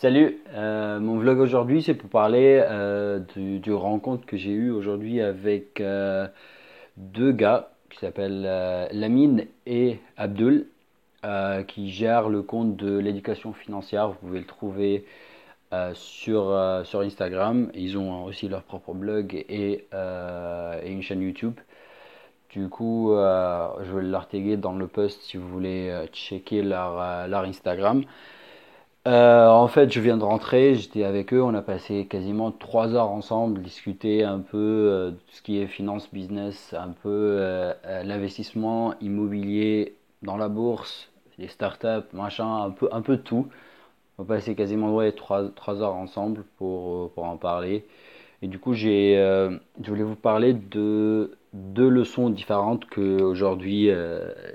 Salut, euh, mon vlog aujourd'hui c'est pour parler euh, du, rencontre que j'ai eu aujourd'hui avec euh, deux gars qui s'appellent Lamine et Abdul qui gèrent le compte de l'éducation financière. Vous pouvez le trouver sur, Instagram. Ils ont aussi leur propre blog et, une chaîne YouTube. Du coup, je vais leur dans le post si vous voulez checker leur Instagram. Euh, en fait, je viens de rentrer, j'étais avec eux, on a passé quasiment trois heures ensemble, discuter un peu euh, de ce qui est finance, business, un peu euh, l'investissement immobilier dans la bourse, les startups, machin, un peu, un peu tout. On a passé quasiment ouais, trois, heures ensemble pour, pour en parler. Et du coup, j'ai, je voulais vous parler de deux leçons différentes que aujourd'hui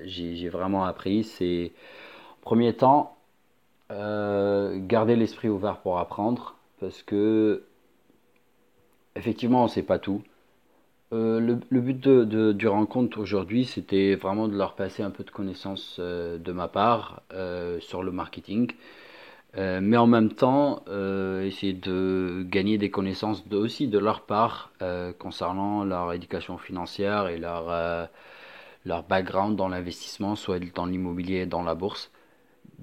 j'ai vraiment appris. C'est, en premier temps, euh, garder l'esprit ouvert pour apprendre, parce que effectivement, on sait pas tout. Euh, le, but du rencontre aujourd'hui, c'était vraiment de leur passer un peu de connaissances euh, de ma part sur le marketing, mais en même temps, essayer de gagner des connaissances aussi de leur part concernant leur éducation financière et leur, leur background dans l'investissement, soit dans l'immobilier, dans la bourse.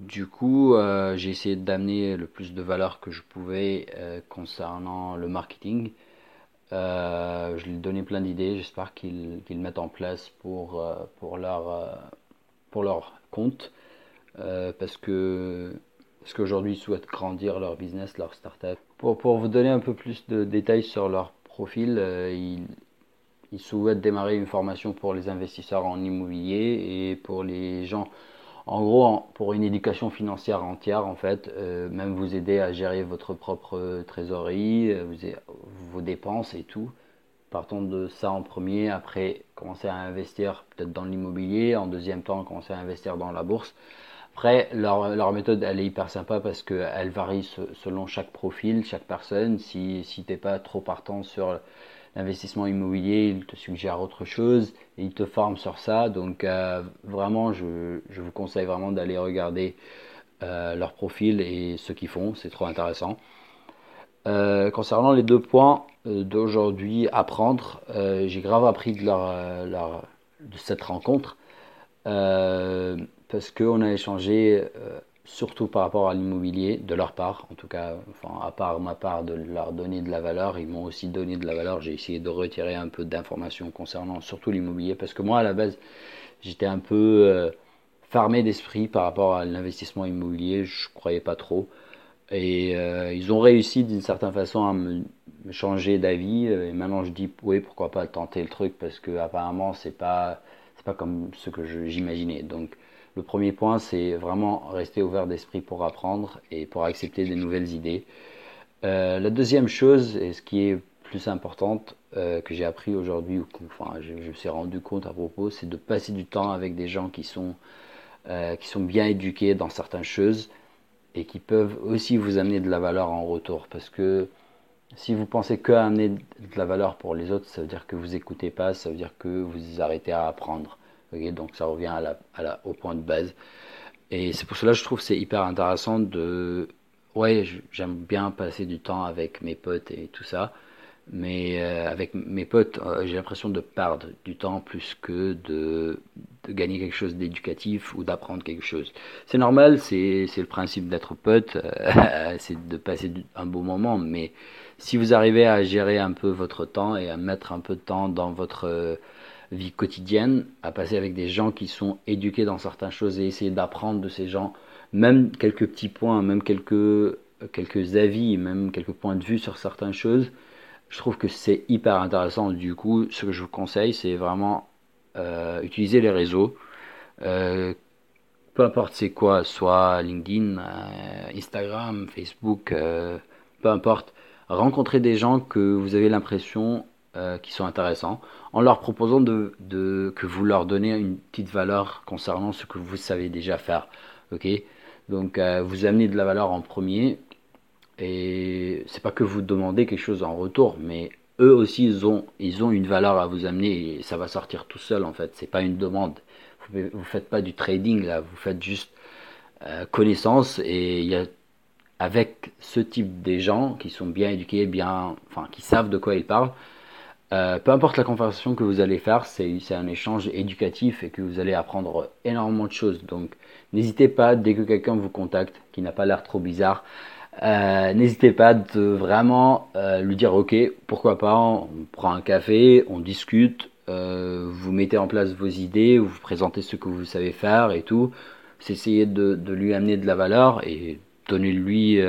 Du coup, euh, j'ai essayé d'amener le plus de valeur que je pouvais euh, concernant le marketing. Euh, je lui ai donné plein d'idées, j'espère qu'ils mettent en place pour, pour, leur, pour leur compte. parce que parce qu'aujourd'hui ils souhaitent grandir leur business, leur startup. Pour, pour vous donner un peu plus de détails sur leur profil, ils, ils souhaitent démarrer une formation pour les investisseurs en immobilier et pour les gens en gros, pour une éducation financière entière, en fait, euh, même vous aider à gérer votre propre trésorerie, euh, vos dépenses et tout. Partons de ça en premier, après commencer à investir peut-être dans l'immobilier, en deuxième temps commencer à investir dans la bourse. Après, leur, méthode, elle est hyper sympa parce qu'elle varie selon chaque profil, chaque personne. Si, si tu n'es pas trop partant sur l'investissement immobilier, il te suggère autre chose et il te forme sur ça. Donc euh, vraiment, je, vous conseille vraiment d'aller regarder euh, leur profil et ce qu'ils font. C'est trop intéressant. Euh, concernant les deux points d'aujourd'hui, apprendre, j'ai grave appris de, leur, de cette rencontre parce qu'on a échangé surtout par rapport à l'immobilier, de leur part, en tout cas, enfin, à part ma part de leur donner de la valeur, ils m'ont aussi donné de la valeur. J'ai essayé de retirer un peu d'informations concernant surtout l'immobilier, parce que moi, à la base, j'étais un peu euh, fermé d'esprit par rapport à l'investissement immobilier, je croyais pas trop. Et euh, ils ont réussi d'une certaine façon à me, changer d'avis. Et maintenant, je dis, oui, pourquoi pas tenter le truc, parce que apparemment, c'est pas, c'est pas comme ce que j'imaginais. Donc, le premier point, c'est vraiment rester ouvert d'esprit pour apprendre et pour accepter des nouvelles idées. Euh, la deuxième chose, et ce qui est plus importante euh, que j'ai appris aujourd'hui, ou enfin, je, me suis rendu compte à propos, c'est de passer du temps avec des gens qui sont, euh, qui sont bien éduqués dans certaines choses et qui peuvent aussi vous amener de la valeur en retour. Parce que si vous pensez que amener de la valeur pour les autres, ça veut dire que vous n'écoutez pas, ça veut dire que vous arrêtez à apprendre donc ça revient au point de base. Et c'est pour cela que je trouve c'est hyper intéressant de... Ouais, j'aime bien passer du temps avec mes potes et tout ça. Mais euh, avec mes potes, euh, j'ai l'impression de perdre du temps plus que de, de gagner quelque chose d'éducatif ou d'apprendre quelque chose. C'est normal, c'est le principe d'être pote, euh, c'est de passer un beau moment. Mais si vous arrivez à gérer un peu votre temps et à mettre un peu de temps dans votre vie quotidienne, à passer avec des gens qui sont éduqués dans certaines choses et essayer d'apprendre de ces gens, même quelques petits points, même quelques, quelques avis, même quelques points de vue sur certaines choses. Je trouve que c'est hyper intéressant. Du coup, ce que je vous conseille, c'est vraiment euh, utiliser les réseaux. Euh, peu importe c'est quoi, soit LinkedIn, euh, Instagram, Facebook, peu importe. Rencontrer des gens que vous avez l'impression euh, qui sont intéressants, en leur proposant de, de, que vous leur donnez une petite valeur concernant ce que vous savez déjà faire. Ok? Donc euh, vous amenez de la valeur en premier, et c'est pas que vous demandez quelque chose en retour, mais eux aussi ils ont, ils ont une valeur à vous amener et ça va sortir tout seul en fait. C'est pas une demande. Vous, faites pas du trading là, vous faites juste euh, connaissance et avec ce type des gens qui sont bien éduqués, bien, enfin, qui savent de quoi ils parlent. Euh, peu importe la conversation que vous allez faire, c'est un échange éducatif et que vous allez apprendre énormément de choses. Donc, n'hésitez pas, dès que quelqu'un vous contacte, qui n'a pas l'air trop bizarre, euh, n'hésitez pas de vraiment euh, lui dire ok, pourquoi pas, on prend un café, on discute, vous mettez en place vos idées, vous présentez ce que vous savez faire et tout. C'est essayer de, de, lui amener de la valeur et donnez-lui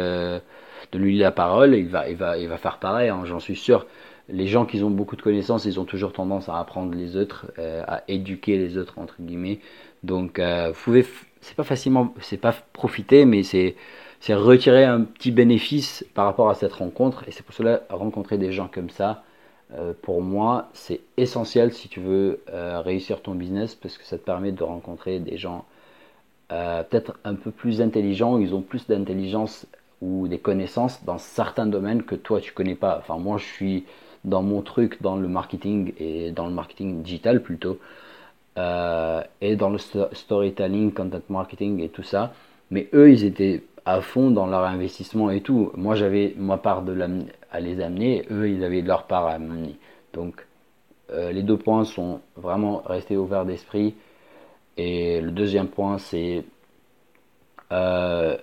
lui la parole, il va, il va, il va faire pareil, hein, j'en suis sûr. Les gens qui ont beaucoup de connaissances, ils ont toujours tendance à apprendre les autres, euh, à éduquer les autres entre guillemets. Donc, euh, vous pouvez, c'est pas facilement, c'est pas profiter, mais c'est retirer un petit bénéfice par rapport à cette rencontre. Et c'est pour cela rencontrer des gens comme ça, euh, pour moi, c'est essentiel si tu veux réussir ton business parce que ça te permet de rencontrer des gens peut-être un peu plus intelligents, ils ont plus d'intelligence ou des connaissances dans certains domaines que toi tu connais pas. Enfin, moi je suis dans mon truc, dans le marketing et dans le marketing digital plutôt, euh, et dans le storytelling, content marketing et tout ça. Mais eux, ils étaient à fond dans leur investissement et tout. Moi, j'avais ma part à les amener, eux, ils avaient leur part à amener. Donc, euh, les deux points sont vraiment rester ouverts d'esprit. Et le deuxième point, c'est euh,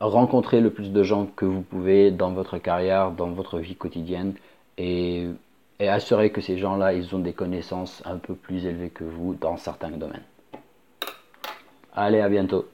rencontrer le plus de gens que vous pouvez dans votre carrière, dans votre vie quotidienne et, assurer que ces gens-là, ils ont des connaissances un peu plus élevées que vous dans certains domaines. Allez, à bientôt.